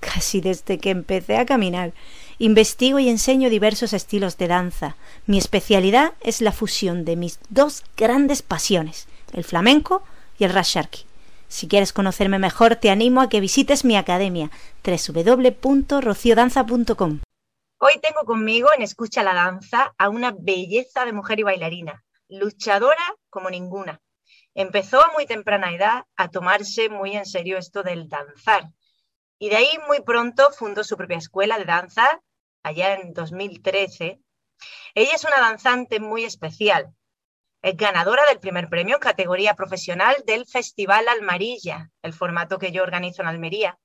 casi desde que empecé a caminar. Investigo y enseño diversos estilos de danza. Mi especialidad es la fusión de mis dos grandes pasiones, el flamenco y el rasharki. Si quieres conocerme mejor, te animo a que visites mi academia www.rociodanza.com. Hoy tengo conmigo en Escucha la Danza a una belleza de mujer y bailarina, luchadora como ninguna. Empezó a muy temprana edad a tomarse muy en serio esto del danzar y de ahí muy pronto fundó su propia escuela de danza, allá en 2013. Ella es una danzante muy especial. Es ganadora del primer premio en categoría profesional del Festival Almarilla, el formato que yo organizo en Almería.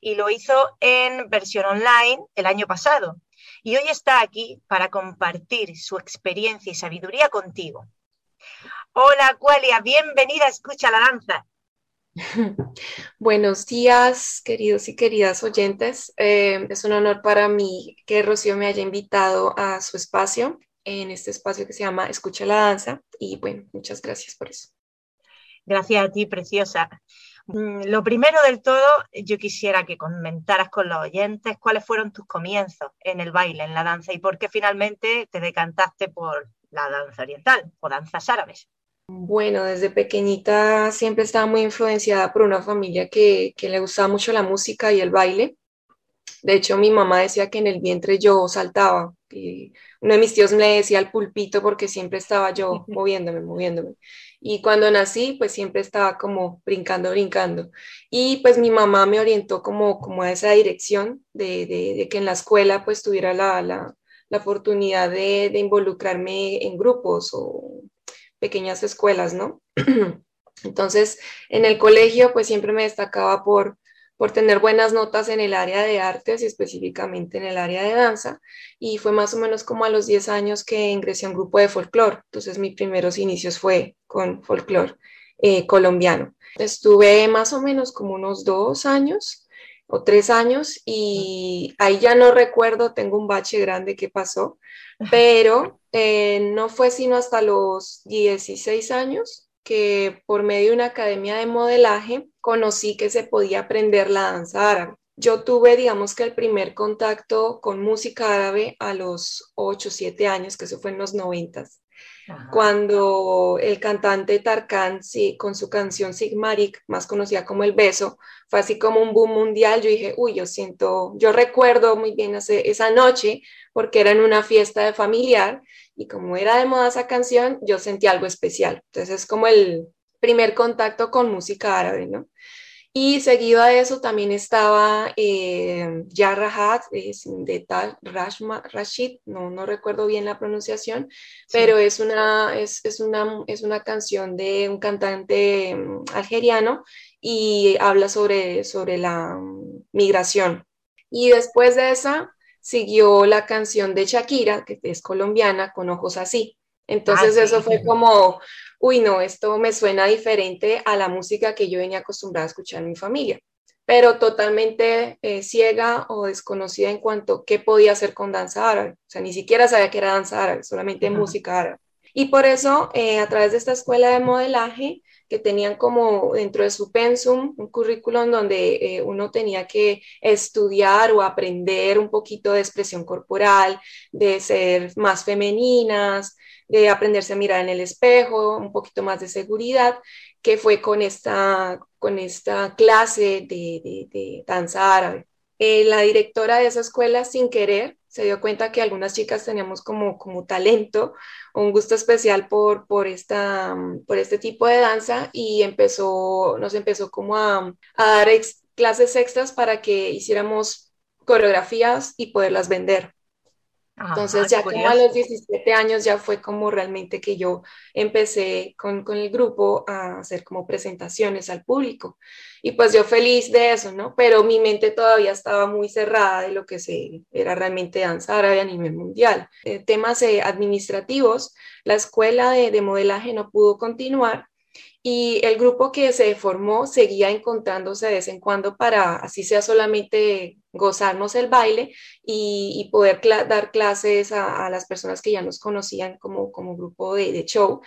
Y lo hizo en versión online el año pasado. Y hoy está aquí para compartir su experiencia y sabiduría contigo. Hola, Cualia, bienvenida a Escucha la Danza. Buenos días, queridos y queridas oyentes. Eh, es un honor para mí que Rocío me haya invitado a su espacio, en este espacio que se llama Escucha la Danza. Y bueno, muchas gracias por eso. Gracias a ti, preciosa. Mm, lo primero del todo, yo quisiera que comentaras con los oyentes cuáles fueron tus comienzos en el baile, en la danza, y por qué finalmente te decantaste por la danza oriental o danzas árabes. Bueno, desde pequeñita siempre estaba muy influenciada por una familia que, le gustaba mucho la música y el baile. De hecho, mi mamá decía que en el vientre yo saltaba. Y uno de mis tíos me decía al pulpito porque siempre estaba yo moviéndome, moviéndome. Y cuando nací, pues siempre estaba como brincando, brincando. Y pues mi mamá me orientó como, como a esa dirección de, que en la escuela pues tuviera la, la, oportunidad de, de, involucrarme en grupos o pequeñas escuelas, ¿no? Entonces, en el colegio, pues siempre me destacaba por, por tener buenas notas en el área de artes y específicamente en el área de danza. Y fue más o menos como a los 10 años que ingresé a un grupo de folclore. Entonces, mis primeros inicios fue con folclore eh, colombiano. Estuve más o menos como unos dos años o tres años y ahí ya no recuerdo, tengo un bache grande que pasó, pero eh, no fue sino hasta los 16 años que por medio de una academia de modelaje conocí que se podía aprender la danza árabe. Yo tuve, digamos que el primer contacto con música árabe a los 8, 7 años, que eso fue en los 90 cuando el cantante Tarkan, sí, con su canción Sigmarik, más conocida como El Beso, fue así como un boom mundial, yo dije, uy, yo siento, yo recuerdo muy bien esa noche, porque era en una fiesta de familiar, y como era de moda esa canción, yo sentí algo especial. Entonces es como el primer contacto con música árabe, ¿no? Y seguido a eso también estaba eh, Yarrahat, de Tal Rashid, no, no recuerdo bien la pronunciación, pero es una, es, es, una, es una canción de un cantante mm, algeriano y habla sobre, sobre la mm, migración. Y después de esa siguió la canción de Shakira, que es colombiana, con ojos así. Entonces ah, eso fue como uy, no, esto me suena diferente a la música que yo venía acostumbrada a escuchar en mi familia, pero totalmente eh, ciega o desconocida en cuanto a qué podía hacer con danza árabe. O sea, ni siquiera sabía que era danza árabe, solamente música árabe. Y por eso, eh, a través de esta escuela de modelaje, que tenían como dentro de su pensum un currículum donde eh, uno tenía que estudiar o aprender un poquito de expresión corporal, de ser más femeninas, de aprenderse a mirar en el espejo, un poquito más de seguridad, que fue con esta, con esta clase de, de, danza árabe. Eh, la directora de esa escuela, sin querer, se dio cuenta que algunas chicas teníamos como, como talento, un gusto especial por, por, esta, por este tipo de danza y empezó, nos empezó como a dar clases extras para que hiciéramos coreografías y poderlas vender. Entonces ya como a los 17 años ya fue como realmente que yo empecé con, con, el grupo a hacer como presentaciones al público. Y pues yo feliz de eso, ¿no? Pero mi mente todavía estaba muy cerrada de lo que se, era realmente danza árabe a nivel mundial. Eh, temas eh, administrativos, la escuela de, de modelaje no pudo continuar y el grupo que se formó seguía encontrándose de vez en cuando para, así sea solamente gozarnos el baile y, poder dar clases a, las personas que ya nos conocían como, como grupo de, show,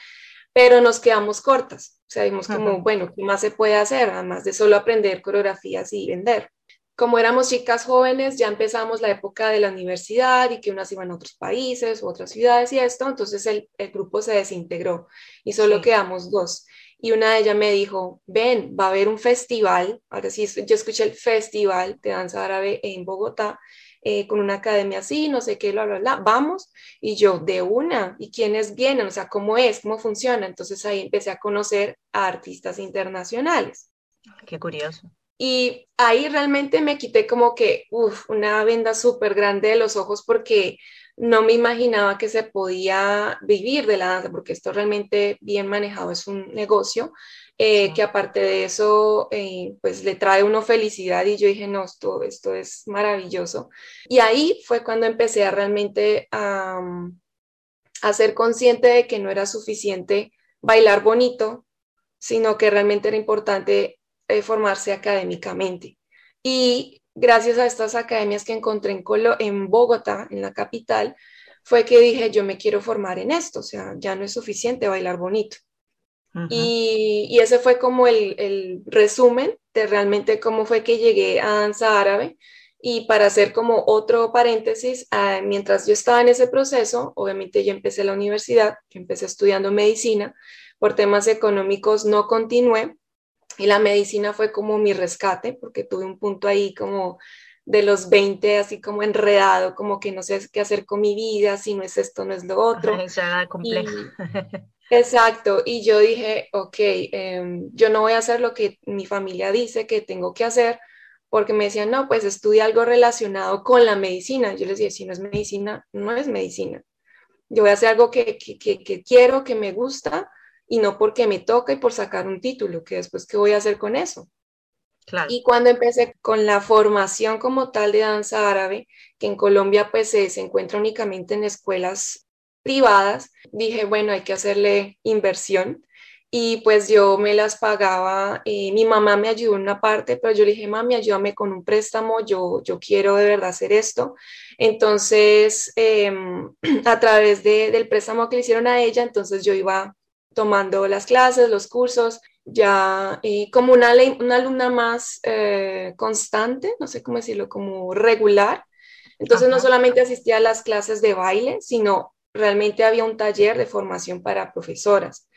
pero nos quedamos cortas. O sea, vimos como, bueno, ¿qué más se puede hacer? Además de solo aprender coreografías y vender. Como éramos chicas jóvenes, ya empezamos la época de la universidad y que unas iban a otros países u otras ciudades y esto, entonces el, el grupo se desintegró y solo quedamos dos y una de ellas me dijo, ven, va a haber un festival, ahora sí, yo escuché el festival de danza árabe en Bogotá, eh, con una academia así, no sé qué, bla, bla, bla, vamos, y yo, de una, ¿y quiénes vienen? O sea, ¿cómo es? ¿Cómo funciona? Entonces ahí empecé a conocer a artistas internacionales. Qué curioso. Y ahí realmente me quité como que, uff, una venda súper grande de los ojos porque no me imaginaba que se podía vivir de la danza, porque esto realmente bien manejado es un negocio, eh, que aparte de eso, eh, pues le trae uno felicidad y yo dije, no, esto, esto es maravilloso. Y ahí fue cuando empecé a realmente a, a ser consciente de que no era suficiente bailar bonito, sino que realmente era importante eh, formarse académicamente. Y gracias a estas academias que encontré en, en Bogotá, en la capital, fue que dije, yo me quiero formar en esto, o sea, ya no es suficiente bailar bonito. y, ese fue como el, resumen de realmente cómo fue que llegué a danza árabe. Y para hacer como otro paréntesis, ah, mientras yo estaba en ese proceso, obviamente yo empecé la universidad, yo empecé estudiando medicina, por temas económicos no continué, y la medicina fue como mi rescate, porque tuve un punto ahí como de los 20, así como enredado, como que no sé qué hacer con mi vida, si no es esto, no es lo otro. Esa compleja. exacto, y yo dije, ok, em, yo no voy a hacer lo que mi familia dice que tengo que hacer, porque me decían, no, pues estudia algo relacionado con la medicina. Yo les dije, si no es medicina, no es medicina. Yo voy a hacer algo que, que, que quiero, que me gusta, y no porque me toca y por sacar un título, que después, ¿qué voy a hacer con eso? Y cuando empecé con la formación como tal de danza árabe, que en Colombia pues se encuentra únicamente en escuelas privadas, dije, bueno, hay que hacerle inversión. Y pues yo me las pagaba, eh, mi mamá me ayudó en una parte, pero yo le dije, mami, ayúdame con un préstamo, yo, yo quiero de verdad hacer esto. Entonces, em, a través del préstamo que le hicieron a ella, entonces yo iba tomando las clases, los cursos, ya eh, como una, una, alumna más eh, constante, no sé cómo decirlo, como regular. Entonces no solamente asistía a las clases de baile, sino realmente había un taller de formación para profesoras.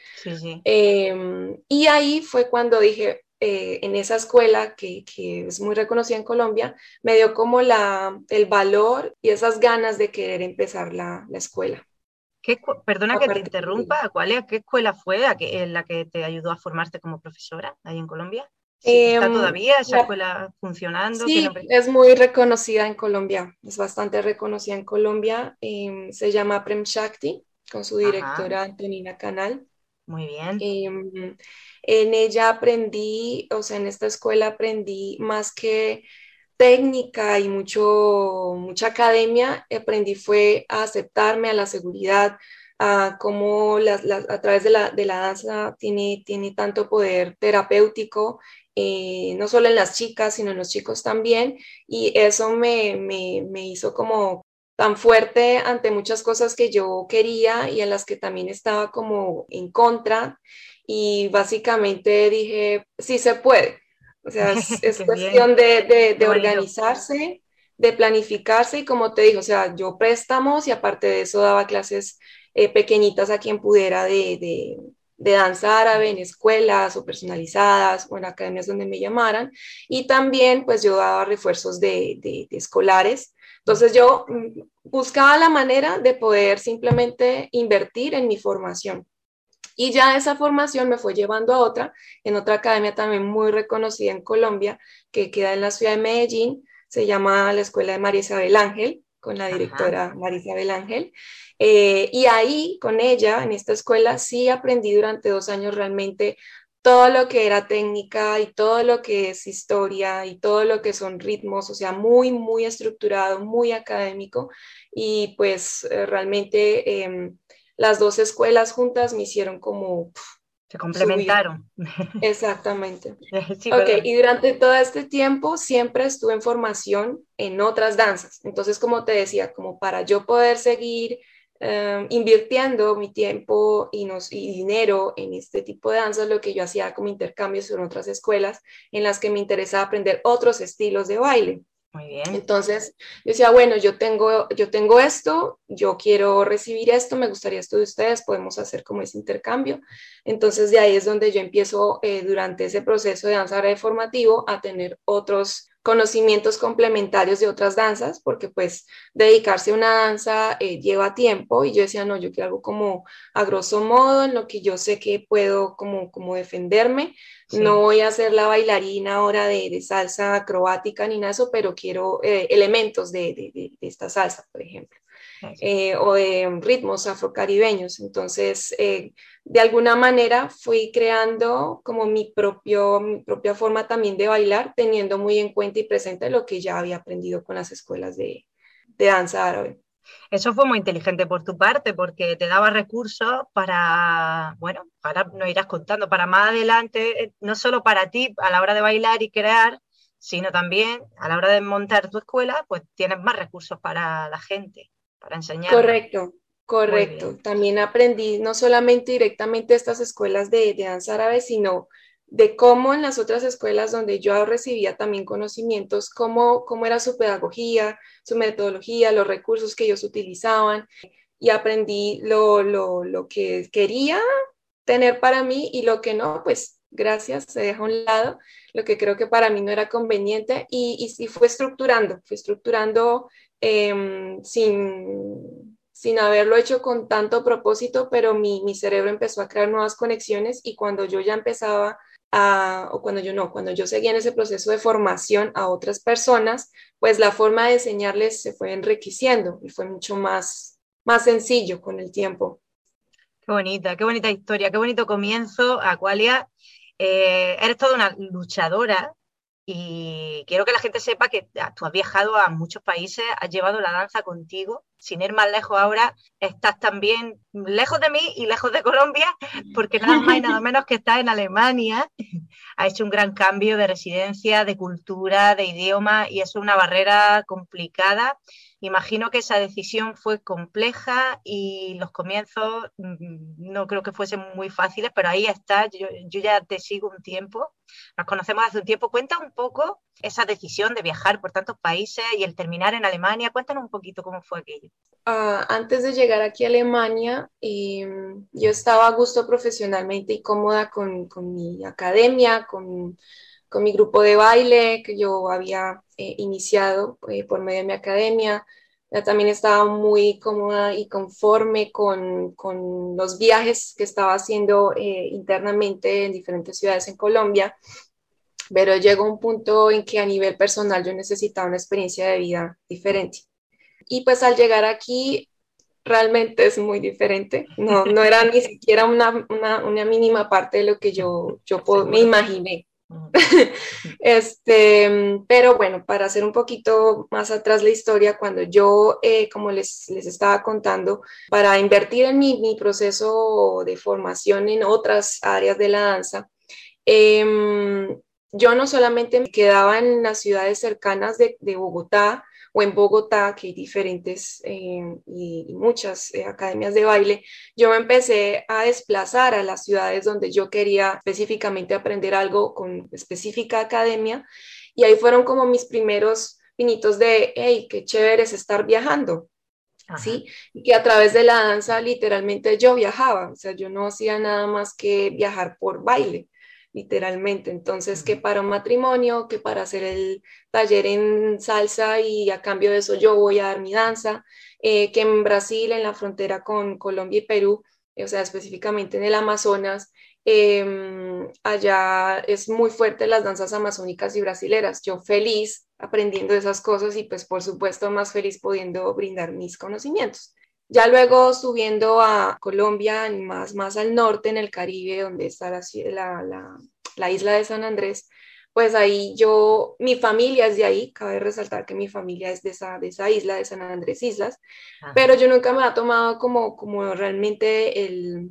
Em, y ahí fue cuando dije, eh, en esa escuela que, que, es muy reconocida en Colombia, me dio como la, el valor y esas ganas de querer empezar la, la escuela perdona que te interrumpa, ¿cuál es, ¿qué escuela fue en la que te ayudó a formarte como profesora ahí en Colombia? ¿Está em, todavía esa escuela funcionando? Sí, es muy reconocida en Colombia, es bastante reconocida en Colombia. Em, se llama Prem Shakti, con su directora Antonina Canal. Muy bien. Em, en ella aprendí, o sea, en esta escuela aprendí más que técnica y mucho, mucha academia, aprendí fue a aceptarme, a la seguridad, a cómo a través de la, de la, danza tiene, tiene tanto poder terapéutico, eh, no solo en las chicas, sino en los chicos también. Y eso me, me, me hizo como tan fuerte ante muchas cosas que yo quería y en las que también estaba como en contra. Y básicamente dije, sí se puede o sea, es, cuestión de, de, organizarse, de planificarse y como te digo, o sea, yo préstamos y aparte de eso daba clases eh, pequeñitas a quien pudiera de, de, danza árabe en escuelas o personalizadas o en academias donde me llamaran. Y también pues yo daba refuerzos de, de escolares. Entonces yo mm, buscaba la manera de poder simplemente invertir en mi formación. Y ya esa formación me fue llevando a otra, en otra academia también muy reconocida en Colombia, que queda en la ciudad de Medellín, se llama la Escuela de María Isabel Ángel, con la directora Marisa Belángel. Eh, y ahí, con ella, en esta escuela, sí aprendí durante dos años realmente todo lo que era técnica y todo lo que es historia y todo lo que son ritmos, o sea, muy, muy estructurado, muy académico. Y pues eh, realmente em, las dos escuelas juntas me hicieron como... Se complementaron. Exactamente. ok, y durante todo este tiempo siempre estuve en formación en otras danzas. Entonces, como te decía, como para yo poder seguir em, invirtiendo mi tiempo y, nos, y dinero en este tipo de danzas, lo que yo hacía como intercambios en otras escuelas en las que me interesaba aprender otros estilos de baile. Entonces, yo decía, bueno, yo tengo, yo tengo esto, yo quiero recibir esto, me gustaría esto de ustedes, podemos hacer como ese intercambio. Entonces, de ahí es donde yo empiezo eh, durante ese proceso de danza formativo a tener otros conocimientos complementarios de otras danzas, porque pues dedicarse a una danza eh, lleva tiempo y yo decía, no, yo quiero algo como a grosso modo, en lo que yo sé que puedo como, como defenderme, no voy a ser la bailarina ahora de, de, salsa acrobática ni nada eso, pero quiero eh, elementos de, de, de, esta salsa, por ejemplo. Eh, o de ritmos afrocaribeños. Entonces, eh, de alguna manera fui creando como mi, propio, mi propia forma también de bailar, teniendo muy en cuenta y presente lo que ya había aprendido con las escuelas de, de danza árabe. Eso fue muy inteligente por tu parte, porque te daba recursos para, bueno, ahora nos irás contando, para más adelante, eh, no solo para ti a la hora de bailar y crear, sino también a la hora de montar tu escuela, pues tienes más recursos para la gente para enseñar. Correcto, correcto. También aprendí no solamente directamente estas escuelas de, de danza árabe, sino de cómo en las otras escuelas donde yo recibía también conocimientos, cómo, cómo era su pedagogía, su metodología, los recursos que ellos utilizaban y aprendí lo, lo, lo que quería tener para mí y lo que no, pues gracias, se deja a un lado, lo que creo que para mí no era conveniente y, y, y fue estructurando, fue estructurando Em, sin, sin haberlo hecho con tanto propósito, pero mi, mi, cerebro empezó a crear nuevas conexiones y cuando yo ya empezaba a, o cuando yo no, cuando yo seguía en ese proceso de formación a otras personas, pues la forma de enseñarles se fue enriqueciendo y fue mucho más, más sencillo con el tiempo. Qué bonita, qué bonita historia, qué bonito comienzo, Aqualia. Eh, eres toda una luchadora y quiero que la gente sepa que tú has viajado a muchos países, has llevado la danza contigo. Sin ir más lejos ahora, estás también lejos de mí y lejos de Colombia, porque nada más y nada menos que estás en Alemania. Has hecho un gran cambio de residencia, de cultura, de idioma, y es una barrera complicada Imagino que esa decisión fue compleja y los comienzos mm, no creo que fuesen muy fáciles, pero ahí está, yo, ya te sigo un tiempo, nos conocemos hace un tiempo. Cuenta un poco esa decisión de viajar por tantos países y el terminar en Alemania. Cuéntanos un poquito cómo fue aquello. Uh, antes de llegar aquí a Alemania, eh, yo estaba a gusto profesionalmente y cómoda con, con mi academia, con con mi grupo de baile que yo había eh, iniciado eh, por medio de mi academia. Ya también estaba muy cómoda y conforme con, con los viajes que estaba haciendo eh, internamente en diferentes ciudades en Colombia, pero llegó un punto en que a nivel personal yo necesitaba una experiencia de vida diferente. Y pues al llegar aquí realmente es muy diferente. No, no era ni siquiera una, una, una mínima parte de lo que yo, yo me imaginé. este, pero bueno, para hacer un poquito más atrás la historia, cuando yo, eh, como les, les, estaba contando, para invertir en mi, mi, proceso de formación en otras áreas de la danza, eh, yo no solamente me quedaba en las ciudades cercanas de, de Bogotá, o en Bogotá, que hay diferentes eh, y, muchas eh, academias de baile, yo me empecé a desplazar a las ciudades donde yo quería específicamente aprender algo con específica academia y ahí fueron como mis primeros pinitos de, hey, qué chévere es estar viajando. ¿sí? Y que a través de la danza literalmente yo viajaba, o sea, yo no hacía nada más que viajar por baile literalmente. Entonces, que para un matrimonio, que para hacer el taller en salsa y a cambio de eso yo voy a dar mi danza, eh, que en Brasil, en la frontera con Colombia y Perú, o sea, específicamente en el Amazonas, Em, allá es muy fuerte las danzas amazónicas y brasileras. Yo feliz aprendiendo esas cosas y pues por supuesto más feliz pudiendo brindar mis conocimientos. Ya luego subiendo a Colombia, más, más al norte, en el Caribe, donde está la, la, la isla de San Andrés, pues ahí yo, mi familia es de ahí, cabe resaltar que mi familia es de esa, de esa isla, de San Andrés Islas, pero yo nunca me ha tomado como, como realmente el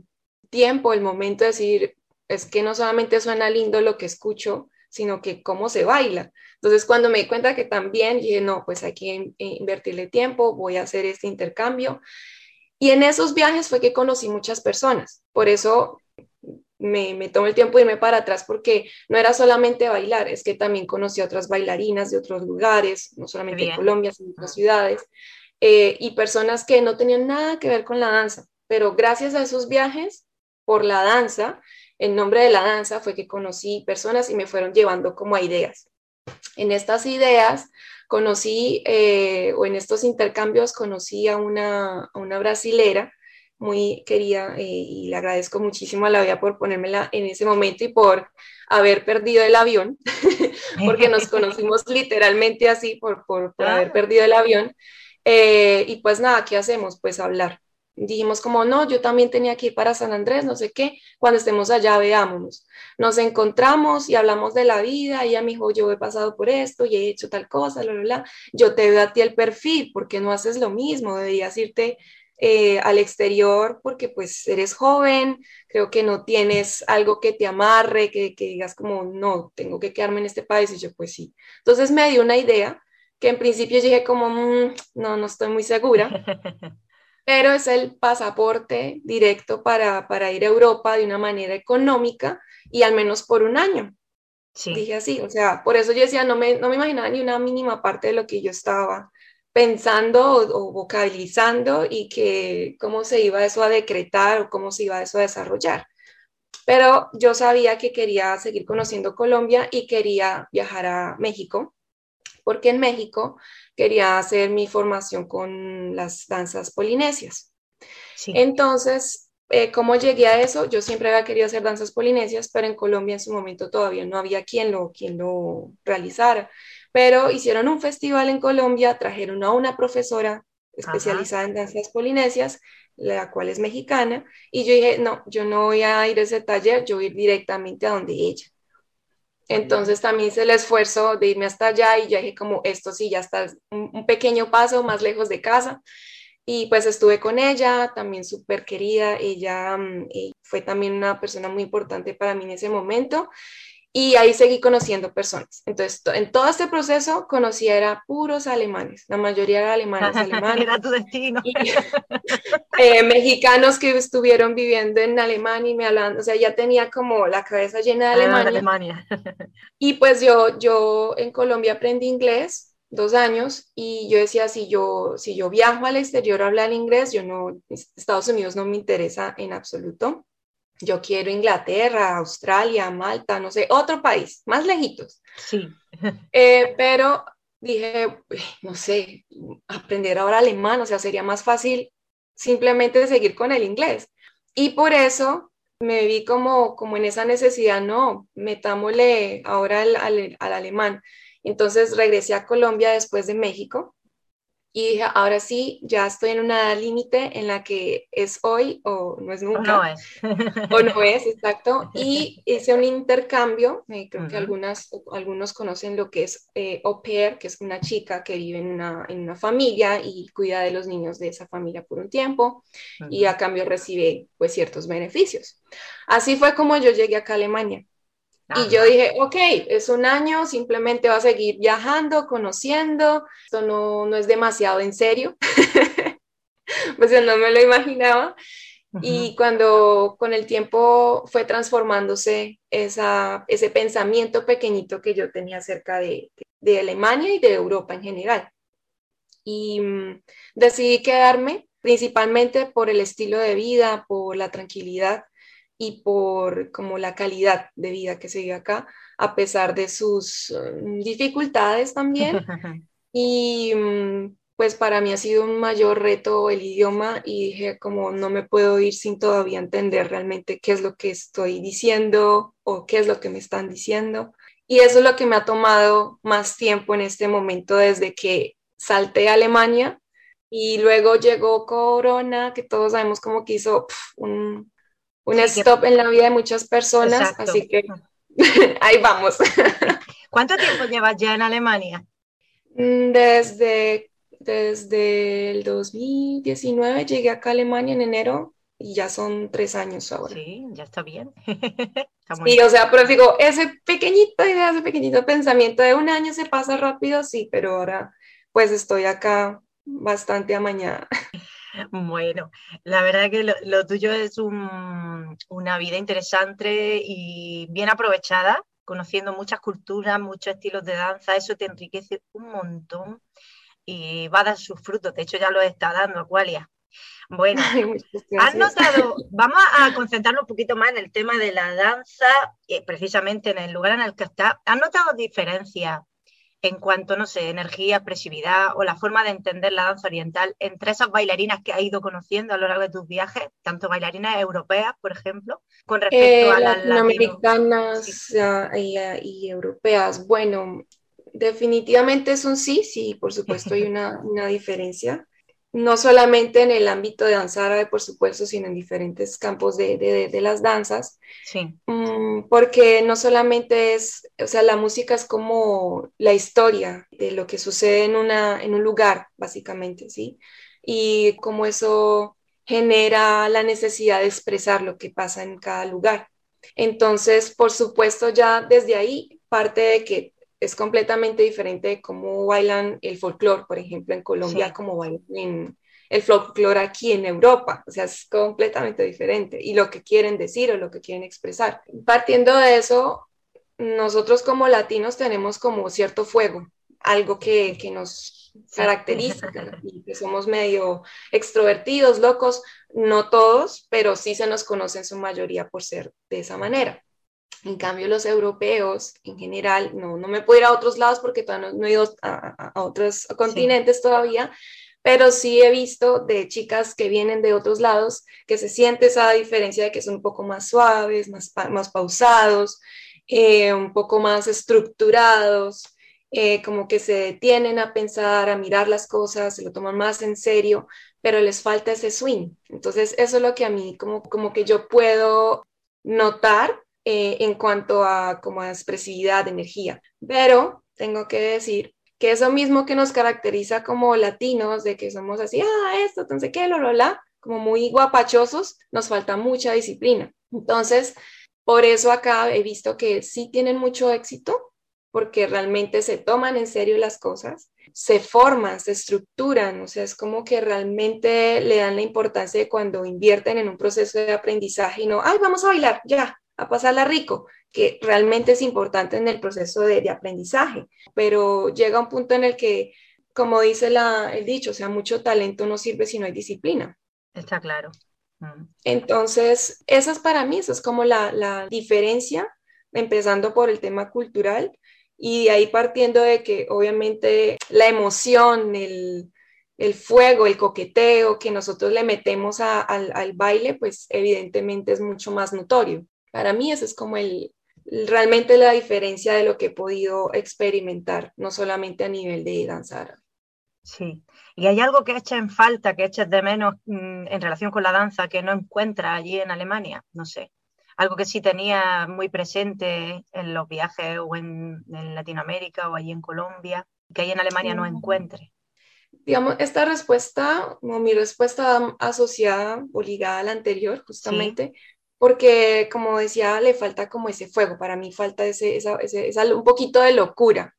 tiempo, el momento de decir, es que no solamente suena lindo lo que escucho, sino que cómo se baila. Entonces, cuando me di cuenta que también dije, no, pues hay que invertirle tiempo, voy a hacer este intercambio. Y en esos viajes fue que conocí muchas personas. Por eso me, me tomo el tiempo de irme para atrás porque no era solamente bailar, es que también conocí a otras bailarinas de otros lugares, no solamente en Colombia, sino en otras ciudades, eh, y personas que no tenían nada que ver con la danza. Pero gracias a esos viajes, por la danza, en nombre de la danza, fue que conocí personas y me fueron llevando como a ideas. En estas ideas conocí, eh, o en estos intercambios, conocí a una, a una brasilera muy querida eh, y le agradezco muchísimo a la vida por ponérmela en ese momento y por haber perdido el avión, porque nos conocimos literalmente así por, por, haber perdido el avión. Eh, y pues nada, ¿qué hacemos? Pues hablar. Dijimos como, no, yo también tenía que ir para San Andrés, no sé qué, cuando estemos allá veámonos. Nos encontramos y hablamos de la vida, ella me dijo, yo he pasado por esto y he hecho tal cosa, bla, bla, bla. Yo te veo a ti el perfil, porque no haces lo mismo? Deberías irte eh, al exterior porque pues eres joven, creo que no tienes algo que te amarre, que, digas como, no, tengo que quedarme en este país y yo pues sí. Entonces me dio una idea que en principio dije como, mm, no, no estoy muy segura, pero es el pasaporte directo para, para ir a Europa de una manera económica y al menos por un año. Dije así, o sea, por eso yo decía, no me, no me imaginaba ni una mínima parte de lo que yo estaba pensando o, vocalizando y que cómo se iba eso a decretar o cómo se iba eso a desarrollar. Pero yo sabía que quería seguir conociendo Colombia y quería viajar a México, porque en México quería hacer mi formación con las danzas polinesias. Entonces, eh, ¿cómo llegué a eso? Yo siempre había querido hacer danzas polinesias, pero en Colombia en su momento todavía no había quien lo, quien lo realizara pero hicieron un festival en Colombia, trajeron a una profesora especializada en danzas polinesias, la cual es mexicana, y yo dije, no, yo no voy a ir a ese taller, yo voy a ir directamente a donde ella. Entonces también hice el esfuerzo de irme hasta allá y ya dije como esto sí, ya está un, pequeño paso más lejos de casa. Y pues estuve con ella, también súper querida, ella mm, eh, fue también una persona muy importante para mí en ese momento y ahí seguí conociendo personas. Entonces, en todo este proceso conocía era puros alemanes, la mayoría era alemanes, alemanes. era tu destino. Eh, mexicanos que estuvieron viviendo en Alemania y me hablaban, o sea, ya tenía como la cabeza llena de Alemania. Alemania. y pues yo, yo en Colombia aprendí inglés dos años y yo decía, si yo, si yo viajo al exterior a hablar inglés, yo no, Estados Unidos no me interesa en absoluto yo quiero Inglaterra, Australia, Malta, no sé, otro país, más lejitos. Sí. Eh, pero dije, no sé, aprender ahora alemán, o sea, sería más fácil simplemente seguir con el inglés. Y por eso me vi como, como en esa necesidad, no, metámosle ahora al, al alemán. Entonces regresé a Colombia después de México y dije, ahora sí, ya estoy en una límite en la que es hoy o no es nunca. O no es. o no es, exacto. Y hice un intercambio, eh, creo que algunas, algunos conocen lo que es eh, au pair, que es una chica que vive en una, en una, familia y cuida de los niños de esa familia por un tiempo y a cambio recibe pues ciertos beneficios. Así fue como yo llegué acá a Alemania. Y yo dije, ok, es un año, simplemente va a seguir viajando, conociendo, esto no, no es demasiado en serio, pues yo no me lo imaginaba. Y cuando con el tiempo fue transformándose esa, ese pensamiento pequeñito que yo tenía acerca de, de Alemania y de Europa en general. Y mm, decidí quedarme principalmente por el estilo de vida, por la tranquilidad y por como la calidad de vida que se vive acá, a pesar de sus mm, dificultades también. y mm, pues para mí ha sido un mayor reto el idioma y dije como no me puedo ir sin todavía entender realmente qué es lo que estoy diciendo o qué es lo que me están diciendo. Y eso es lo que me ha tomado más tiempo en este momento desde que salté a Alemania y luego llegó Corona, que todos sabemos como que hizo un, un stop en la vida de muchas personas, así que ahí vamos. ¿Cuánto tiempo llevas ya en Alemania? Mm, desde desde el 2019 llegué acá a Alemania en enero y ya son tres años ahora. Sí, ya está bien. sí, o sea, pero digo, ese pequeñito idea, ese pequeñito pensamiento de un año se pasa rápido, sí, pero ahora pues estoy acá bastante amañada. Bueno, la verdad que lo, tuyo es una vida interesante y bien aprovechada, conociendo muchas culturas, muchos estilos de danza, eso te enriquece un montón y va a dar sus frutos. De hecho, ya lo está dando, Aqualia. Bueno, has notado, vamos a concentrarnos un poquito más en el tema de la danza, y precisamente en el lugar en el que está. ¿Has notado diferencias en cuanto, no sé, energía, expresividad o la forma de entender la danza oriental entre esas bailarinas que has ido conociendo a lo largo de tus viajes, tanto bailarinas europeas, por ejemplo, con respecto a eh, las latinoamericanas y, y, europeas? Bueno, Definitivamente es un sí, sí, por supuesto hay una, diferencia, no solamente en el ámbito de danza árabe, por supuesto, sino en diferentes campos de, las danzas. Sí. Mm, porque no solamente es, o sea, la música es como la historia de lo que sucede en, una, en un lugar, básicamente, ¿sí? Y cómo eso genera la necesidad de expresar lo que pasa en cada lugar. Entonces, por supuesto, ya desde ahí parte de que es completamente diferente de cómo bailan el folclore, por ejemplo, en Colombia, como bailan el folclore aquí en Europa. O sea, es completamente diferente. Y lo que quieren decir o lo que quieren expresar. Partiendo de eso, nosotros como latinos tenemos como cierto fuego, algo que, que nos caracteriza, y que somos medio extrovertidos, locos, no todos, pero sí se nos conoce en su mayoría por ser de esa manera. En cambio, los europeos en general, no, no me puedo ir a otros lados porque todavía no, he ido a, otros continentes todavía, pero sí he visto de chicas que vienen de otros lados que se siente esa diferencia de que son un poco más suaves, más, más pausados, eh, un poco más estructurados, eh, como que se detienen a pensar, a mirar las cosas, se lo toman más en serio, pero les falta ese swing. Entonces, eso es lo que a mí como, como que yo puedo notar eh, en cuanto a como a expresividad, energía. Pero tengo que decir que eso mismo que nos caracteriza como latinos, de que somos así, ah, esto, entonces qué, lo, lo, la, como muy guapachosos, nos falta mucha disciplina. Entonces, por eso acá he visto que sí tienen mucho éxito, porque realmente se toman en serio las cosas, se forman, se estructuran, o sea, es como que realmente le dan la importancia de cuando invierten en un proceso de aprendizaje y no, ay, vamos a bailar, ya, a pasarla rico, que realmente es importante en el proceso de, aprendizaje, pero llega un punto en el que, como dice la, el dicho, o sea, mucho talento no sirve si no hay disciplina. Está claro. Mm. Entonces, esa es para mí, esa es como la, la diferencia, empezando por el tema cultural y de ahí partiendo de que obviamente la emoción, el, el fuego, el coqueteo que nosotros le metemos al, al, baile, pues evidentemente es mucho más notorio. Para mí esa es como el, realmente la diferencia de lo que he podido experimentar, no solamente a nivel de danzar. Sí, y hay algo que eches en falta, que eches de menos mm, en relación con la danza que no encuentras allí en Alemania, no sé. Algo que sí tenía muy presente en los viajes o en, Latinoamérica o allí en Colombia, que ahí en Alemania no encuentre. Digamos, esta respuesta, o mi respuesta asociada o ligada a la anterior, justamente, porque como decía, le falta como ese fuego, para mí falta ese, esa, ese, un poquito de locura.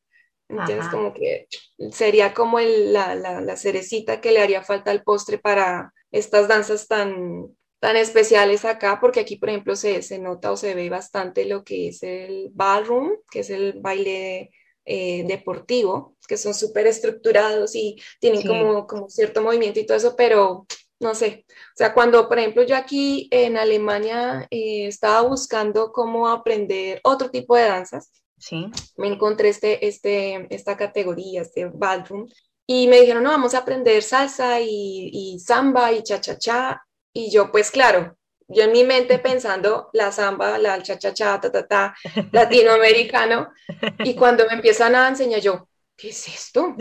Entonces, como que sería como el, la, la, la, cerecita que le haría falta al postre para estas danzas tan, tan especiales acá, porque aquí, por ejemplo, se, se nota o se ve bastante lo que es el ballroom, que es el baile eh, deportivo, que son súper estructurados y tienen como, como cierto movimiento y todo eso, pero no sé, o sea, cuando por ejemplo yo aquí en Alemania eh, estaba buscando cómo aprender otro tipo de danzas, sí. me encontré este, este, esta categoría, este ballroom, y me dijeron, no, vamos a aprender salsa y, y samba y cha-cha-cha. Y yo, pues claro, yo en mi mente pensando la samba, la cha-cha-cha, ta, ta, ta, latinoamericano. Y cuando me empiezan a enseñar, yo, ¿qué es esto?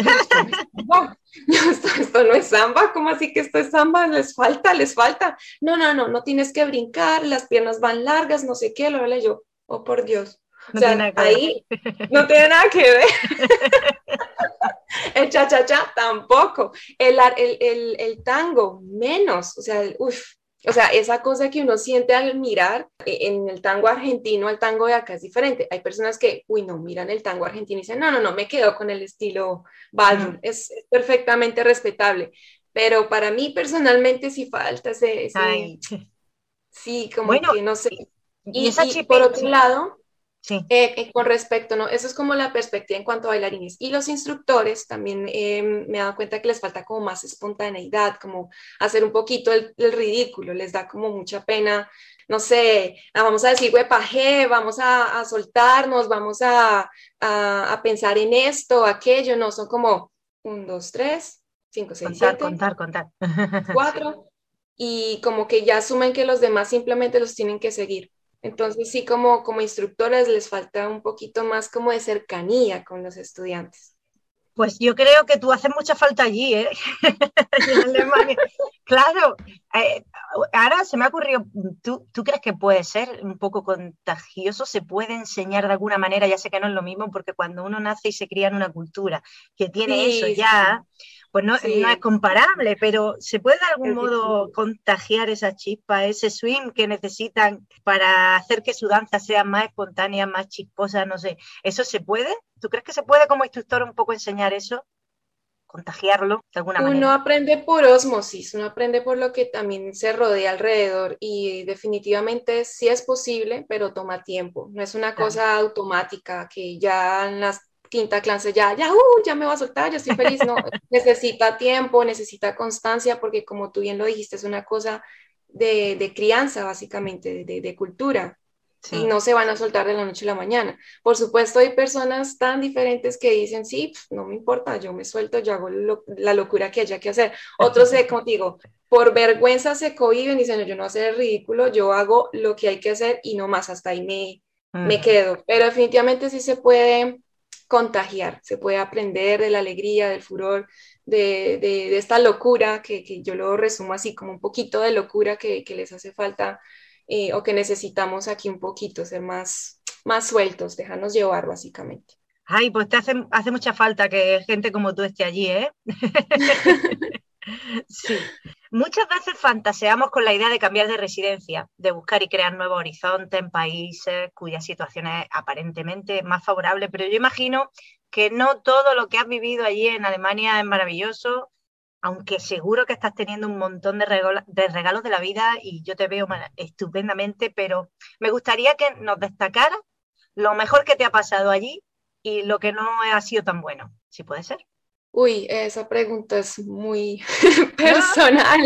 Esto, no es samba, ¿cómo así que esto es samba? Les falta, les falta. No, no, no, no tienes que brincar, las piernas van largas, no sé qué, lo vale yo, oh por Dios. o sea, ahí no tiene nada que ver. el cha-cha-cha tampoco. El, el, el, tango, menos. O sea, uff, o sea, esa cosa que uno siente al mirar eh, en el tango argentino, el tango de acá es diferente. Hay personas que, uy, no, miran el tango argentino y dicen, no, no, no, me quedo con el estilo ballroom. Es, perfectamente respetable. Pero para mí personalmente sí falta ese... sí, como que no sé. Y, y por otro lado, Sí. Eh, eh, con respecto, ¿no? Eso es como la perspectiva en cuanto a bailarines. Y los instructores también eh, me he dado cuenta que les falta como más espontaneidad, como hacer un poquito el, ridículo, les da como mucha pena, no sé, ah, vamos a decir huepaje, vamos a, soltarnos, vamos a, a, pensar en esto, aquello, no, son como un, dos, tres, cinco, seis, contar, Contar, contar, Cuatro, y como que ya asumen que los demás simplemente los tienen que seguir. Entonces sí, como, como instructoras les falta un poquito más como de cercanía con los estudiantes. Pues yo creo que tú haces mucha falta allí, ¿eh? en Alemania. claro, eh, ahora se me ha ocurrido, ¿tú, ¿tú, crees que puede ser un poco contagioso? ¿Se puede enseñar de alguna manera? Ya sé que no es lo mismo porque cuando uno nace y se cría en una cultura que tiene eso ya, pues no, es comparable, pero ¿se puede de algún modo contagiar esa chispa, ese swing que necesitan para hacer que su danza sea más espontánea, más chisposa? No sé, ¿eso se puede? ¿Tú crees que se puede como instructor un poco enseñar eso? contagiarlo de alguna manera. Uno aprende por osmosis, uno aprende por lo que también se rodea alrededor y definitivamente sí es posible, pero toma tiempo. No es una cosa automática que ya en las quinta clase ya, ya, uh, ya me va a soltar, yo estoy feliz, no, necesita tiempo, necesita constancia, porque como tú bien lo dijiste, es una cosa de, de crianza, básicamente, de, de cultura. Y no se van a soltar de la noche a la mañana. Por supuesto, hay personas tan diferentes que dicen, sí, no me importa, yo me suelto, yo hago la locura que haya que hacer. Otros, se, como digo, por vergüenza se cohiben y dicen, yo no voy a hacer el ridículo, yo hago lo que hay que hacer y no más, hasta ahí me, me quedo. Pero definitivamente sí se puede contagiar, se puede aprender de la alegría, del furor, de, de, esta locura, que, que, yo lo resumo así como un poquito de locura que, que les hace falta eh, o que necesitamos aquí un poquito, ser más, más sueltos, dejarnos llevar básicamente. Ay, pues te hace, hace mucha falta que gente como tú esté allí, ¿eh? sí. Muchas veces fantaseamos con la idea de cambiar de residencia, de buscar y crear nuevos horizontes en países cuya situación es aparentemente más favorable, pero yo imagino que no todo lo que has vivido allí en Alemania es maravilloso, aunque seguro que estás teniendo un montón de, regalos de la vida y yo te veo estupendamente, pero me gustaría que nos destacara lo mejor que te ha pasado allí y lo que no ha sido tan bueno, si puede ser. Uy, esa pregunta es muy personal,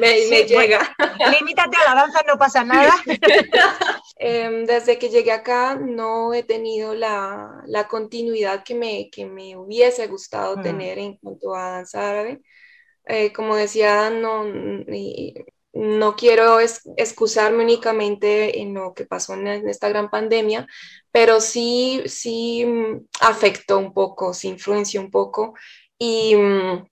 me, llega. Límítate a la danza, no pasa nada. Em, desde que llegué acá no he tenido la, continuidad que me, que me hubiese gustado mm. tener en cuanto a danza árabe. Eh, como decía, no, no quiero excusarme únicamente en lo que pasó en, esta gran pandemia, pero sí, sí afectó un poco, sí influenció un poco. Y mm,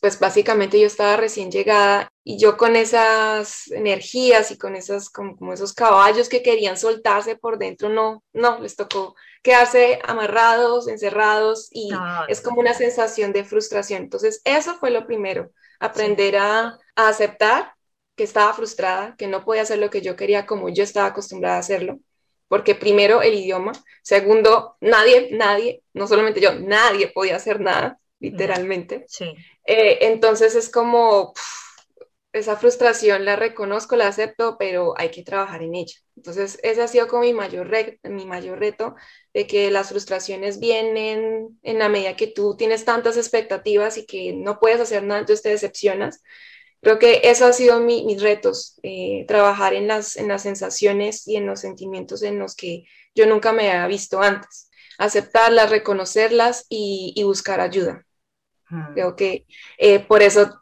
pues básicamente yo estaba recién llegada y yo con esas energías y con esas, como, esos caballos que querían soltarse por dentro, no, no, les tocó quedarse amarrados, encerrados y es como una sensación de frustración. Entonces, eso fue lo primero, aprender a, a aceptar que estaba frustrada, que no podía hacer lo que yo quería como yo estaba acostumbrada a hacerlo, porque primero el idioma, segundo, nadie, nadie, no solamente yo, nadie podía hacer nada, literalmente. Sí. Eh, entonces es como, esa frustración la reconozco, la acepto, pero hay que trabajar en ella. Entonces, ese ha sido como mi mayor, mi mayor reto, de que las frustraciones vienen en la medida que tú tienes tantas expectativas y que no puedes hacer nada, entonces te decepcionas. Creo que eso ha sido mis retos, eh, trabajar en las, en las sensaciones y en los sentimientos en los que yo nunca me había visto antes. Aceptarlas, reconocerlas y, y buscar ayuda. Mm. Creo que eh, por eso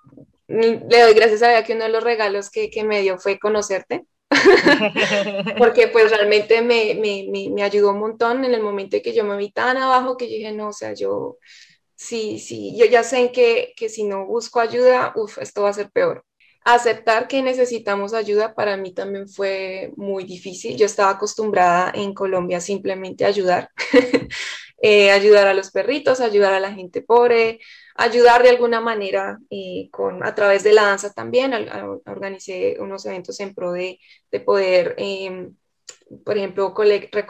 le doy gracias a Dios que uno de los regalos que, que me dio fue conocerte. porque pues realmente me, me, me, ayudó un montón en el momento en que yo me vi tan abajo que yo dije, no, o sea, yo, sí, sí, yo ya sé que, que si no busco ayuda, uff, esto va a ser peor. Aceptar que necesitamos ayuda para mí también fue muy difícil. Yo estaba acostumbrada en Colombia simplemente a ayudar, eh, ayudar a los perritos, ayudar a la gente pobre, ayudar de alguna manera eh, con, a través de la danza también. organicé unos eventos en pro de, de poder, em, por ejemplo,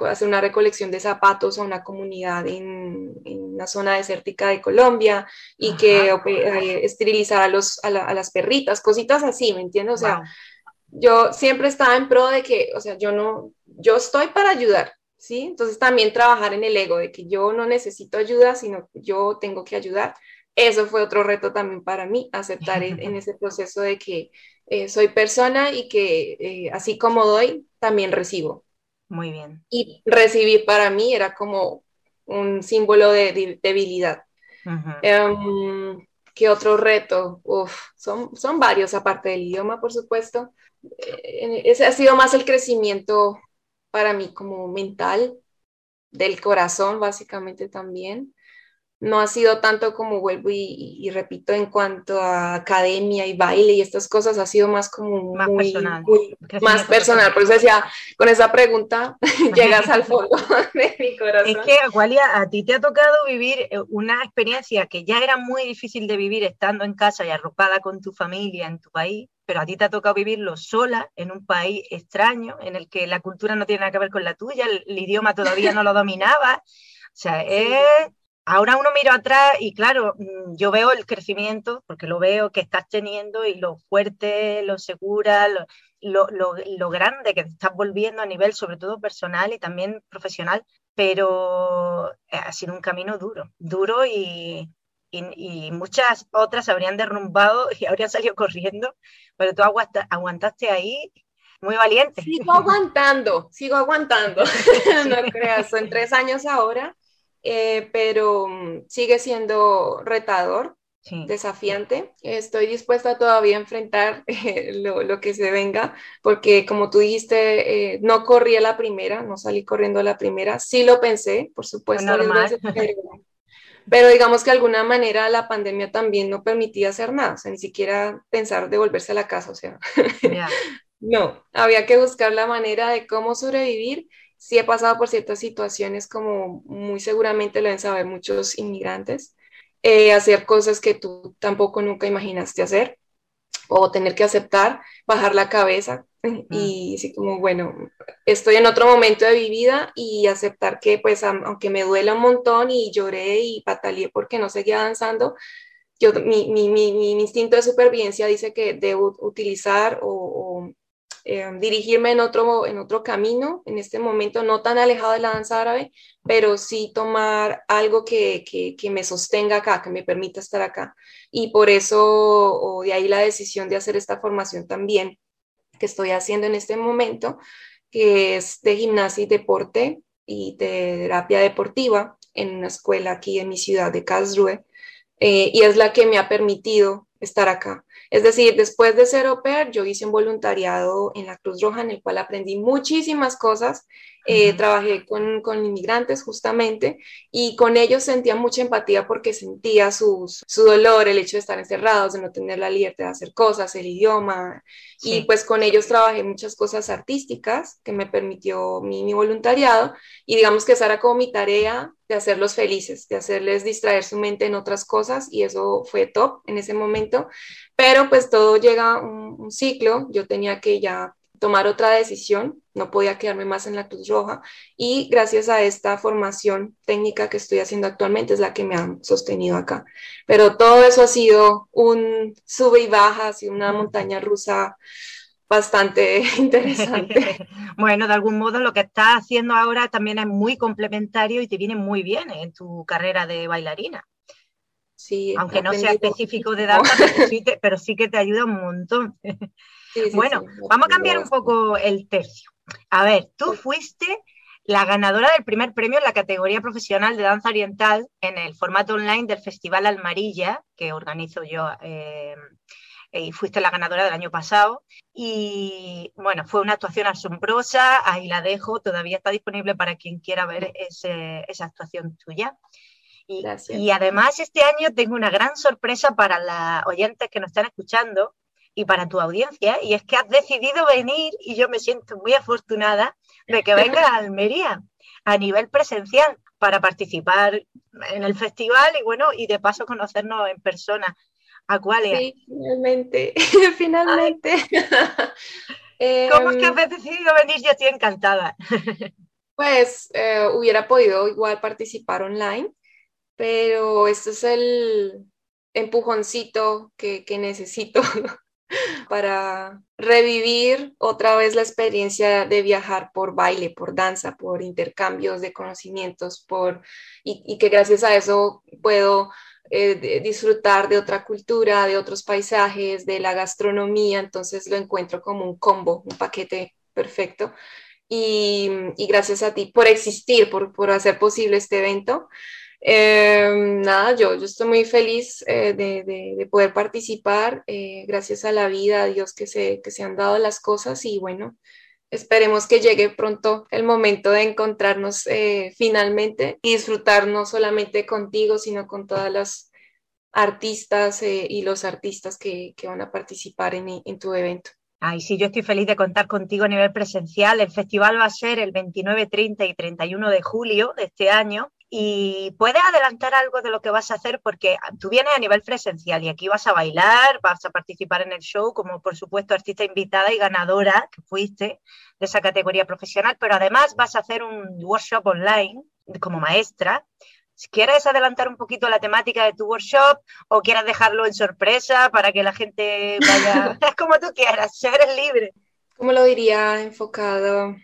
hacer una recolección de zapatos a una comunidad en, en una zona desértica de Colombia y que eh, esterilizar a, los, a, las perritas, cositas así, ¿me entiendes? O sea, yo siempre estaba en pro de que, o sea, yo no, yo estoy para ayudar, ¿sí? Entonces también trabajar en el ego de que yo no necesito ayuda, sino yo tengo que ayudar eso fue otro reto también para mí, aceptar en, ese proceso de que eh, soy persona y que eh, así como doy, también recibo. Muy bien. Y recibir para mí era como un símbolo de, debilidad. Em, ¿Qué otro reto? Uf, son, son varios, aparte del idioma, por supuesto. Eh, ese ha sido más el crecimiento para mí como mental, del corazón, básicamente también no ha sido tanto como vuelvo y, repito en cuanto a academia y baile y estas cosas, ha sido más como más personal. más personal. Por eso decía, con esa pregunta llegas al fondo de mi corazón. Es que, Agualia, a ti te ha tocado vivir eh, una experiencia que ya era muy difícil de vivir estando en casa y arropada con tu familia en tu país, pero a ti te ha tocado vivirlo sola en un país extraño, en el que la cultura no tiene nada que ver con la tuya, el, idioma todavía no lo dominaba. O sea, es ahora uno mira atrás y claro, mm, yo veo el crecimiento, porque lo veo que estás teniendo y lo fuerte, lo segura, lo, lo, grande que te estás volviendo a nivel sobre todo personal y también profesional, pero ha sido un camino duro, duro y, y, muchas otras habrían derrumbado y habrían salido corriendo, pero tú aguantaste ahí muy valiente. Sigo aguantando, sigo aguantando, no creas, son tres años ahora eh, pero mm, sigue siendo retador, desafiante. Estoy dispuesta todavía a enfrentar eh, lo, que se venga, porque como tú dijiste, eh, no corrí a la primera, no salí corriendo a la primera, sí lo pensé, por supuesto, pero, digamos que de alguna manera la pandemia también no permitía hacer nada, o sea, ni siquiera pensar de volverse a la casa, o sea, no, había que buscar la manera de cómo sobrevivir sí he pasado por ciertas situaciones como muy seguramente lo deben saber muchos inmigrantes, eh, hacer cosas que tú tampoco nunca imaginaste hacer o tener que aceptar, bajar la cabeza y así como, bueno, estoy en otro momento de mi vida y aceptar que pues aunque me duela un montón y lloré y pataleé porque no seguía avanzando, yo, mi, mi, mi, instinto de supervivencia dice que debo utilizar o eh, dirigirme en otro, en otro camino, en este momento no tan alejado de la danza árabe, pero sí tomar algo que, que, me sostenga acá, que me permita estar acá. Y por eso, o de ahí la decisión de hacer esta formación también, que estoy haciendo en este momento, que es de gimnasia y deporte y de terapia deportiva en una escuela aquí en mi ciudad de Karlsruhe, eh, y es la que me ha permitido estar acá. Es decir, después de ser au pair, yo hice un voluntariado en la Cruz Roja en el cual aprendí muchísimas cosas. Eh, trabajé con, con, inmigrantes justamente y con ellos sentía mucha empatía porque sentía su dolor, el hecho de estar encerrados, de no tener la libertad de hacer cosas, el idioma. Y pues con ellos trabajé muchas cosas artísticas que me permitió mi, mi voluntariado y digamos que esa era como mi tarea de hacerlos felices, de hacerles distraer su mente en otras cosas y eso fue top en ese momento. Pero pues todo llega un, un ciclo, yo tenía que ya tomar otra decisión, no podía quedarme más en la Cruz Roja y gracias a esta formación técnica que estoy haciendo actualmente es la que me ha sostenido acá. Pero todo eso ha sido un sube y baja, y una montaña rusa bastante interesante. bueno, de algún modo lo que estás haciendo ahora también es muy complementario y te viene muy bien en tu carrera de bailarina. Sí, Aunque no sea específico de danza, pero sí, que te ayuda un montón. Bueno, vamos a cambiar un poco el tercio. A ver, tú fuiste la ganadora del primer premio en la categoría profesional de danza oriental en el formato online del Festival Almarilla, que organizo yo. Eh, y fuiste la ganadora del año pasado. Y bueno, fue una actuación asombrosa, ahí la dejo, todavía está disponible para quien quiera ver esa actuación tuya. Y, y, además este año tengo una gran sorpresa para las oyentes que nos están escuchando y para tu audiencia, y es que has decidido venir y yo me siento muy afortunada de que vengas a Almería a nivel presencial para participar en el festival y bueno, y de paso conocernos en persona. Acualia. Sí, finalmente, finalmente. ¿Cómo es que has em, decidido venir? Yo estoy encantada. pues eh, hubiera podido igual participar online, pero este es el empujoncito que, que necesito para revivir otra vez la experiencia de viajar por baile, por danza, por intercambios de conocimientos, por, y, que gracias a eso puedo eh, disfrutar de otra cultura, de otros paisajes, de la gastronomía, entonces lo encuentro como un combo, un paquete perfecto. Y, gracias a ti por existir, por, por hacer posible este evento. Em, nada, yo, yo estoy muy feliz eh, de, de, poder participar, eh, gracias a la vida, a Dios que se, que se han dado las cosas y bueno, esperemos que llegue pronto el momento de encontrarnos eh, finalmente y disfrutar no solamente contigo, sino con todas las artistas y los artistas que, que van a participar en, en tu evento. Ay, sí, yo estoy feliz de contar contigo a nivel presencial. El festival va a ser el 29, 30 y 31 de julio de este año y puedes adelantar algo de lo que vas a hacer porque tú vienes a nivel presencial y aquí vas a bailar, vas a participar en el show como por supuesto artista invitada y ganadora que fuiste de esa categoría profesional, pero además vas a hacer un workshop online como maestra. Si quieres adelantar un poquito la temática de tu workshop o quieres dejarlo en sorpresa para que la gente vaya, es como tú quieras, eres libre. ¿Cómo lo diría enfocado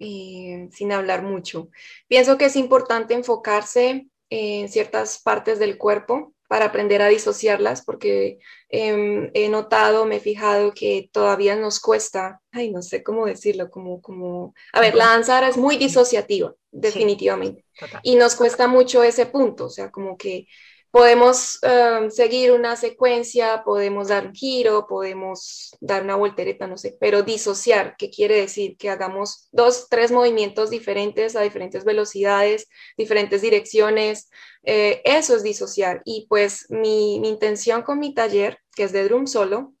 sin hablar mucho. Pienso que es importante enfocarse en ciertas partes del cuerpo para aprender a disociarlas, porque em, he notado, me he fijado que todavía nos cuesta, ay, no sé cómo decirlo, como, como, a ver, la danza ahora es muy disociativa, definitivamente, y nos cuesta mucho ese punto, o sea, como que podemos em, seguir una secuencia, podemos dar un giro, podemos dar una voltereta, no sé, pero disociar, ¿qué quiere decir? Que hagamos dos, tres movimientos diferentes a diferentes velocidades, diferentes direcciones. Eh, eso es disociar. Y pues mi, intención con mi taller, que es de drum solo,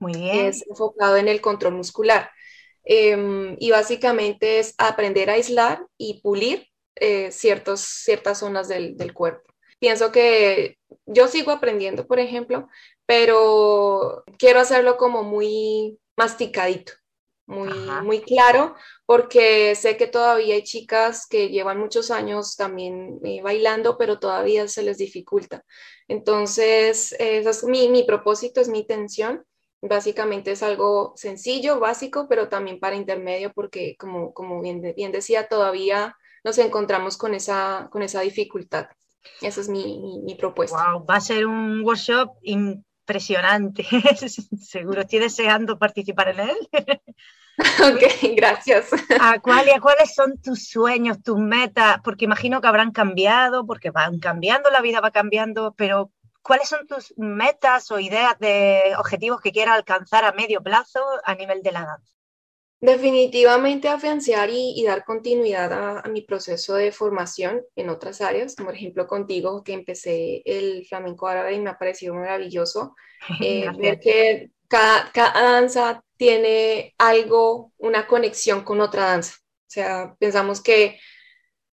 es enfocado en el control muscular. Em, y básicamente es aprender a aislar y pulir eh, ciertos, ciertas zonas del, del cuerpo pienso que yo sigo aprendiendo, por ejemplo, pero quiero hacerlo como muy masticadito, muy, muy claro, porque sé que todavía hay chicas que llevan muchos años también eh, bailando, pero todavía se les dificulta. Entonces, es mi, mi propósito, es mi intención. Básicamente es algo sencillo, básico, pero también para intermedio, porque como, como bien, bien decía, todavía nos encontramos con esa, con esa dificultad. Esa es mi, mi, propuesta. Wow, va a ser un workshop impresionante. Seguro estoy deseando participar en él. ok, gracias. Aqualia, ¿cuáles son tus sueños, tus metas? Porque imagino que habrán cambiado, porque van cambiando, la vida va cambiando, pero ¿cuáles son tus metas o ideas de objetivos que quieras alcanzar a medio plazo a nivel de la danza? Definitivamente afianzar y, dar continuidad a, mi proceso de formación en otras áreas, como por ejemplo contigo, que empecé el flamenco árabe y me ha parecido maravilloso. Eh, ver que cada, cada danza tiene algo, una conexión con otra danza. O sea, pensamos que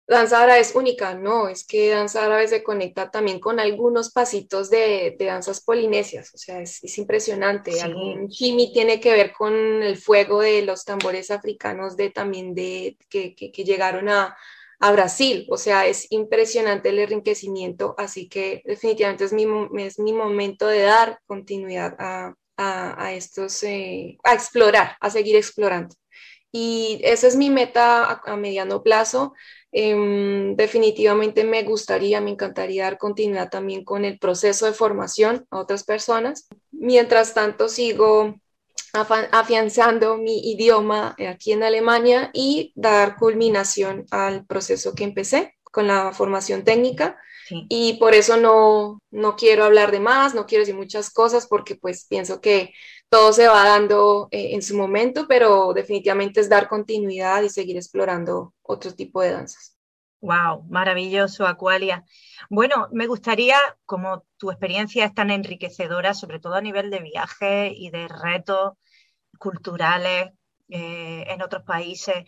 danza árabe es única, no, es que danza árabe se conecta también con algunos pasitos de, danzas polinesias, o sea, es, impresionante. Algún jimi tiene que ver con el fuego de los tambores africanos de también de que, llegaron a, Brasil, o sea, es impresionante el enriquecimiento, así que definitivamente es mi, es mi momento de dar continuidad a, estos, eh, a explorar, a seguir explorando. Y esa es mi meta a mediano plazo. Em, definitivamente me gustaría, me encantaría dar continuidad también con el proceso de formación a otras personas. Mientras tanto, sigo afianzando mi idioma aquí en Alemania y dar culminación al proceso que empecé con la formación técnica. Y por eso no, no quiero hablar de más, no quiero decir muchas cosas porque pues pienso que todo se va dando eh, en su momento, pero definitivamente es dar continuidad y seguir explorando otro tipo de danzas. Wow, maravilloso, Aqualia. Bueno, me gustaría, como tu experiencia es tan enriquecedora, sobre todo a nivel de viajes y de retos culturales eh, en otros países,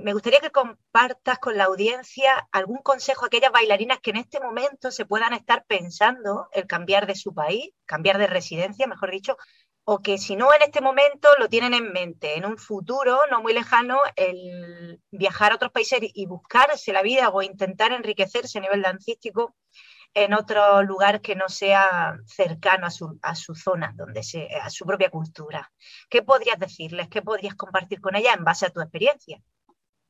me gustaría que compartas con la audiencia algún consejo a aquellas bailarinas que en este momento se puedan estar pensando el cambiar de su país, cambiar de residencia, mejor dicho, o que si no en este momento lo tienen en mente, en un futuro no muy lejano, el viajar a otros países y buscarse la vida o intentar enriquecerse a nivel dancístico en otro lugar que no sea cercano a su, a su zona, donde a su propia cultura. ¿Qué podrías decirles? ¿Qué podrías compartir con ella en base a tu experiencia?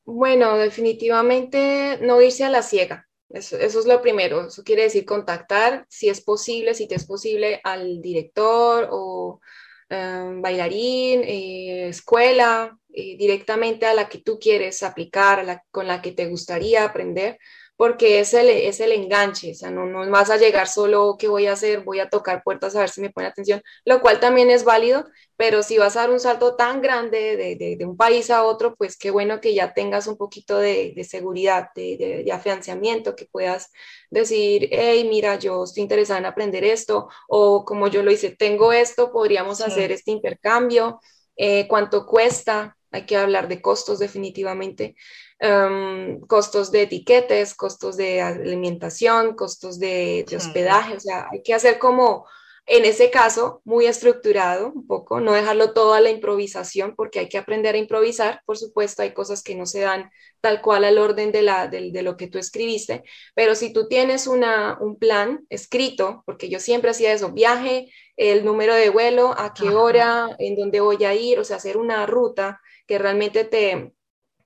Bueno, definitivamente no irse a la ciega. Eso, es lo primero. Eso quiere decir contactar, si es posible, si te es posible, al director o Em, bailarín, eh, escuela, eh, directamente a la que tú quieres aplicar, con la que te gustaría aprender, porque es el, es el enganche, o sea, no, no vas a llegar solo, ¿qué voy a hacer? Voy a tocar puertas a ver si me pone atención, lo cual también es válido, pero si vas a dar un salto tan grande de, de, un país a otro, pues qué bueno que ya tengas un poquito de, de seguridad, de, de, afianzamiento, que puedas decir, hey, mira, yo estoy interesada en aprender esto, o como yo lo hice, tengo esto, podríamos hacer este intercambio, eh, cuánto cuesta, hay que hablar de costos definitivamente. Em, costos de etiquetes, costos de alimentación, costos de, hospedaje, o sea, hay que hacer como, en ese caso, muy estructurado un poco, no dejarlo todo a la improvisación, porque hay que aprender a improvisar, por supuesto, hay cosas que no se dan tal cual al orden de, la, de, lo que tú escribiste, pero si tú tienes una, un plan escrito, porque yo siempre hacía eso, viaje, el número de vuelo, a qué hora, en dónde voy a ir, o sea, hacer una ruta que realmente te,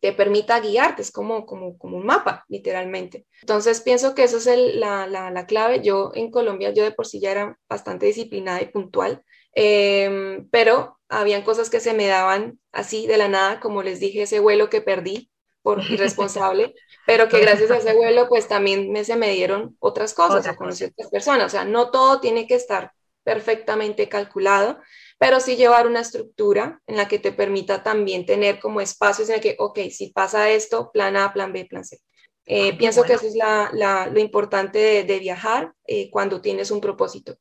te permita guiarte, es como, como, como un mapa, literalmente. Entonces, pienso que eso es la, la, la, clave. Yo en Colombia, yo de por sí ya era bastante disciplinada y puntual, em, pero habían cosas que se me daban así de la nada, como les dije, ese vuelo que perdí por irresponsable, pero que gracias a ese vuelo, pues también me, se me dieron otras cosas, a conocer otras personas. O sea, no todo tiene que estar perfectamente calculado, pero sí llevar una estructura en la que te permita también tener como espacios en el que, ok, si pasa esto, plan A, plan B, plan C. Eh, pienso que eso es la, lo importante de, viajar eh, cuando tienes un propósito.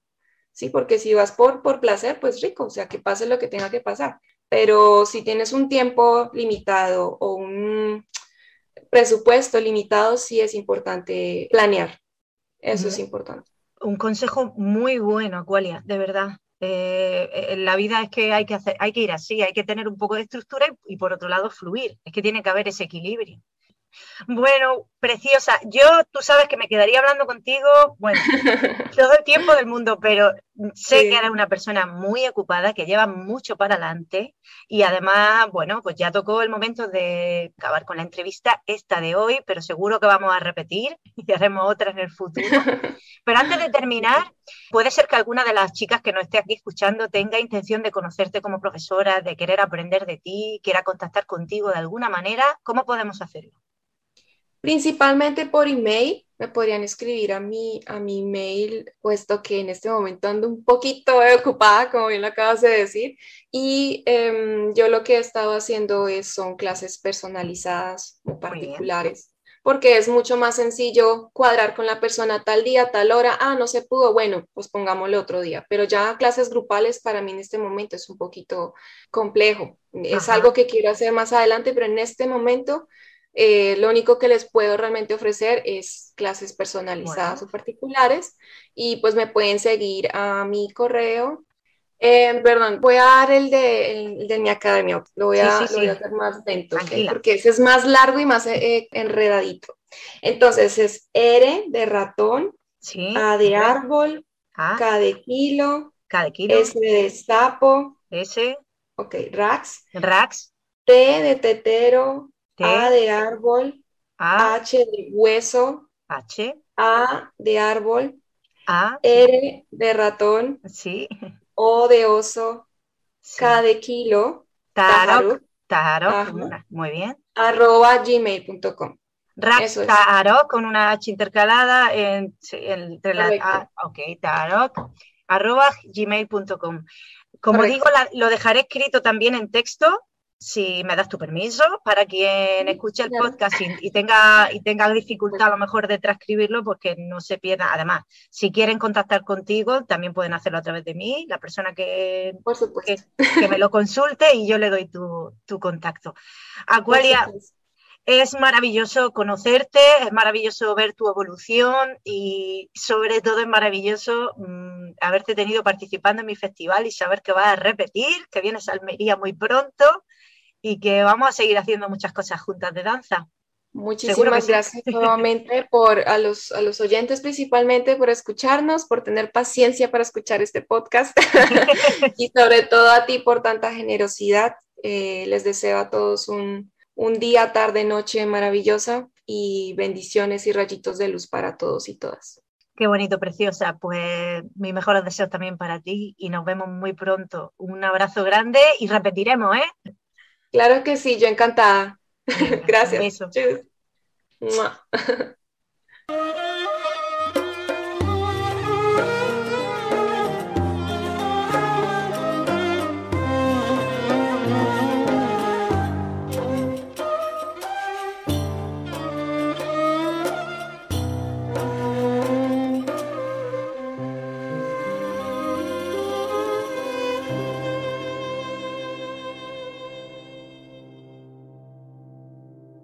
Sí, porque si vas por, por placer, pues rico, o sea, que pase lo que tenga que pasar. Pero si tienes un tiempo limitado o un presupuesto limitado, sí es importante planear. Eso es importante. Un consejo muy bueno, Aqualia, de verdad. Eh, la vida es que hay que, hacer, hay que ir así, hay que tener un poco de estructura y, por otro lado fluir. Es que tiene que haber ese equilibrio. Bueno, preciosa. Yo, tú sabes que me quedaría hablando contigo, bueno, todo el tiempo del mundo, pero sé que eres una persona muy ocupada, que lleva mucho para adelante y además, bueno, pues ya tocó el momento de acabar con la entrevista esta de hoy, pero seguro que vamos a repetir y haremos otra en el futuro. Pero antes de terminar, puede ser que alguna de las chicas que nos esté aquí escuchando tenga intención de conocerte como profesora, de querer aprender de ti, quiera contactar contigo de alguna manera. ¿Cómo podemos hacerlo? Principalmente por email, me podrían escribir a mi, a mi email, puesto que en este momento ando un poquito ocupada, como bien lo acabas de decir, y em, yo lo que he estado haciendo es, son clases personalizadas o particulares, porque es mucho más sencillo cuadrar con la persona tal día, tal hora, ah, no se pudo, bueno, pues pongámosle otro día, pero ya clases grupales para mí en este momento es un poquito complejo, es algo que quiero hacer más adelante, pero en este momento eh, lo único que les puedo realmente ofrecer es clases personalizadas o particulares y pues me pueden seguir a mi correo. Eh, perdón, voy a dar el de, mi academia, lo voy, a, hacer más lento, porque ese es más largo y más eh, enredadito. Entonces es R de ratón, A de árbol, K de kilo, S de sapo, S, ok, Rax, Rax, T de tetero, a de árbol, H de hueso, H, A de árbol, A, R de ratón, sí. O de oso, K de kilo, Tarok, Tarok, muy bien. Arroba gmail.com. Tarok con una H intercalada entre la A, ok, Tarok, arroba gmail.com. Como digo, lo dejaré escrito también en texto si me das tu permiso, para quien escuche el podcast y, tenga, y tenga dificultad a lo mejor de transcribirlo, porque no se pierda. Además, si quieren contactar contigo, también pueden hacerlo a través de mí, la persona que, que, me lo consulte y yo le doy tu, tu contacto. Acuaria, es maravilloso conocerte, es maravilloso ver tu evolución y sobre todo es maravilloso mm, haberte tenido participando en mi festival y saber que vas a repetir, que vienes a Almería muy pronto y que vamos a seguir haciendo muchas cosas juntas de danza. Muchísimas gracias nuevamente por a los, a los oyentes principalmente por escucharnos, por tener paciencia para escuchar este podcast y sobre todo a ti por tanta generosidad. Eh, les deseo a todos un, un día, tarde, noche maravillosa y bendiciones y rayitos de luz para todos y todas. Qué bonito, preciosa. Pues mis mejores deseos también para ti y nos vemos muy pronto. Un abrazo grande y repetiremos, ¿eh? Claro que sí, yo encantada. Gracias.